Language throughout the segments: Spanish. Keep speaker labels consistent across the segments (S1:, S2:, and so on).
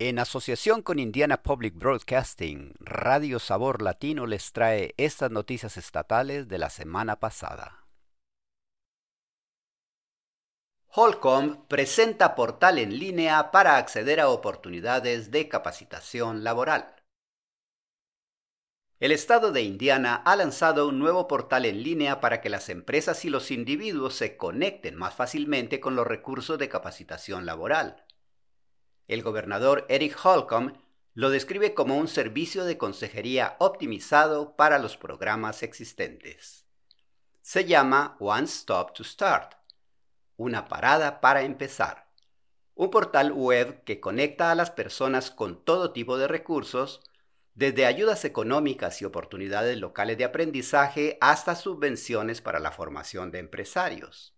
S1: En asociación con Indiana Public Broadcasting, Radio Sabor Latino les trae estas noticias estatales de la semana pasada. Holcomb presenta portal en línea para acceder a oportunidades de capacitación laboral. El estado de Indiana ha lanzado un nuevo portal en línea para que las empresas y los individuos se conecten más fácilmente con los recursos de capacitación laboral. El gobernador Eric Holcomb lo describe como un servicio de consejería optimizado para los programas existentes. Se llama One Stop to Start, una parada para empezar, un portal web que conecta a las personas con todo tipo de recursos, desde ayudas económicas y oportunidades locales de aprendizaje hasta subvenciones para la formación de empresarios.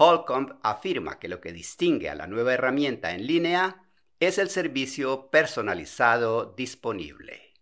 S1: Holcomb afirma que lo que distingue a la nueva herramienta en línea es el servicio personalizado disponible.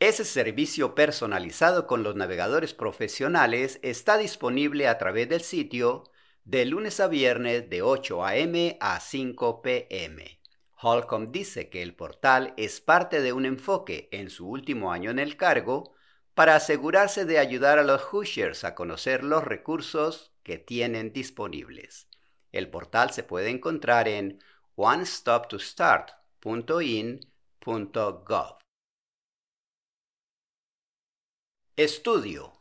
S1: Ese servicio personalizado con los navegadores profesionales está disponible a través del sitio de lunes a viernes de 8 a.m. a 5 p.m. Holcomb dice que el portal es parte de un enfoque en su último año en el cargo para asegurarse de ayudar a los Hoosiers a conocer los recursos que tienen disponibles. El portal se puede encontrar en onestoptostart.in.gov. Estudio.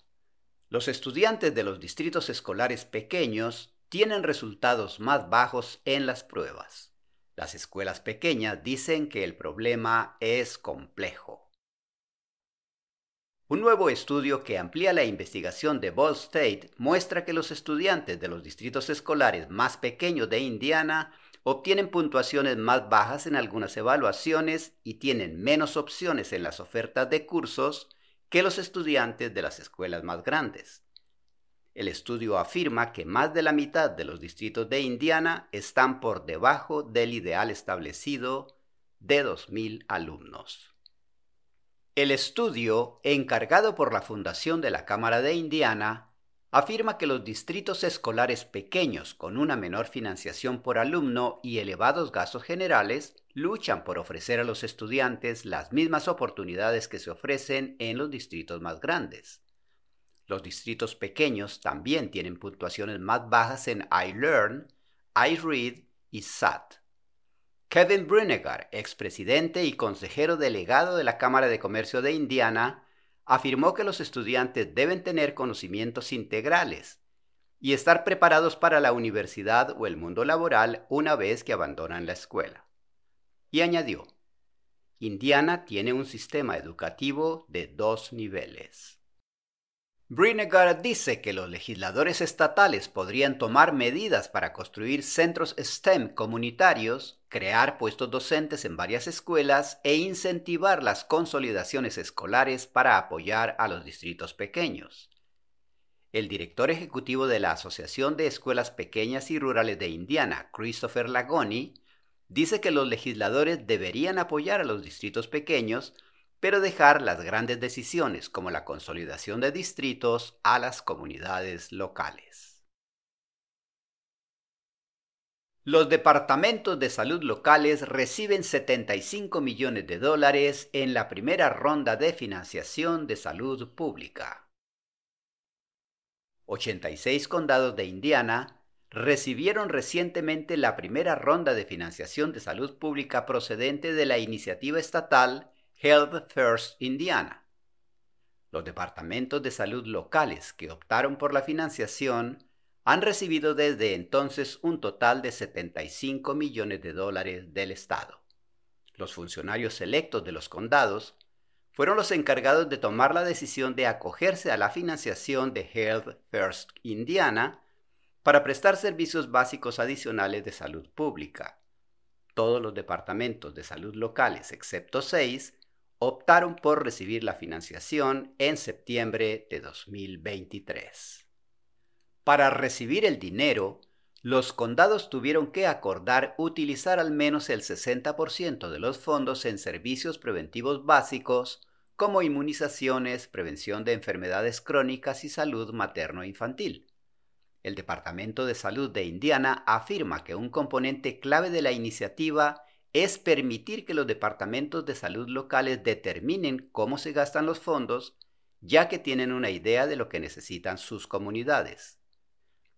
S1: Los estudiantes de los distritos escolares pequeños tienen resultados más bajos en las pruebas. Las escuelas pequeñas dicen que el problema es complejo. Un nuevo estudio que amplía la investigación de Ball State muestra que los estudiantes de los distritos escolares más pequeños de Indiana obtienen puntuaciones más bajas en algunas evaluaciones y tienen menos opciones en las ofertas de cursos que los estudiantes de las escuelas más grandes. El estudio afirma que más de la mitad de los distritos de Indiana están por debajo del ideal establecido de 2.000 alumnos. El estudio, encargado por la Fundación de la Cámara de Indiana, afirma que los distritos escolares pequeños con una menor financiación por alumno y elevados gastos generales luchan por ofrecer a los estudiantes las mismas oportunidades que se ofrecen en los distritos más grandes. Los distritos pequeños también tienen puntuaciones más bajas en iLearn, iRead y SAT. Kevin Brunegar, expresidente y consejero delegado de la Cámara de Comercio de Indiana, afirmó que los estudiantes deben tener conocimientos integrales y estar preparados para la universidad o el mundo laboral una vez que abandonan la escuela. Y añadió, Indiana tiene un sistema educativo de dos niveles. Brinegar dice que los legisladores estatales podrían tomar medidas para construir centros STEM comunitarios, crear puestos docentes en varias escuelas e incentivar las consolidaciones escolares para apoyar a los distritos pequeños. El director ejecutivo de la Asociación de Escuelas Pequeñas y Rurales de Indiana, Christopher Lagoni, dice que los legisladores deberían apoyar a los distritos pequeños pero dejar las grandes decisiones como la consolidación de distritos a las comunidades locales. Los departamentos de salud locales reciben 75 millones de dólares en la primera ronda de financiación de salud pública. 86 condados de Indiana recibieron recientemente la primera ronda de financiación de salud pública procedente de la iniciativa estatal Health First Indiana. Los departamentos de salud locales que optaron por la financiación han recibido desde entonces un total de 75 millones de dólares del Estado. Los funcionarios electos de los condados fueron los encargados de tomar la decisión de acogerse a la financiación de Health First Indiana para prestar servicios básicos adicionales de salud pública. Todos los departamentos de salud locales, excepto seis, optaron por recibir la financiación en septiembre de 2023. Para recibir el dinero, los condados tuvieron que acordar utilizar al menos el 60% de los fondos en servicios preventivos básicos como inmunizaciones, prevención de enfermedades crónicas y salud materno-infantil. El Departamento de Salud de Indiana afirma que un componente clave de la iniciativa es permitir que los departamentos de salud locales determinen cómo se gastan los fondos, ya que tienen una idea de lo que necesitan sus comunidades.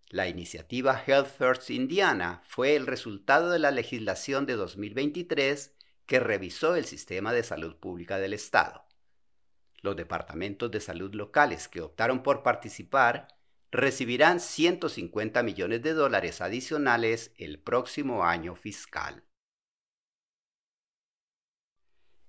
S1: La iniciativa Health First Indiana fue el resultado de la legislación de 2023 que revisó el sistema de salud pública del Estado. Los departamentos de salud locales que optaron por participar recibirán 150 millones de dólares adicionales el próximo año fiscal.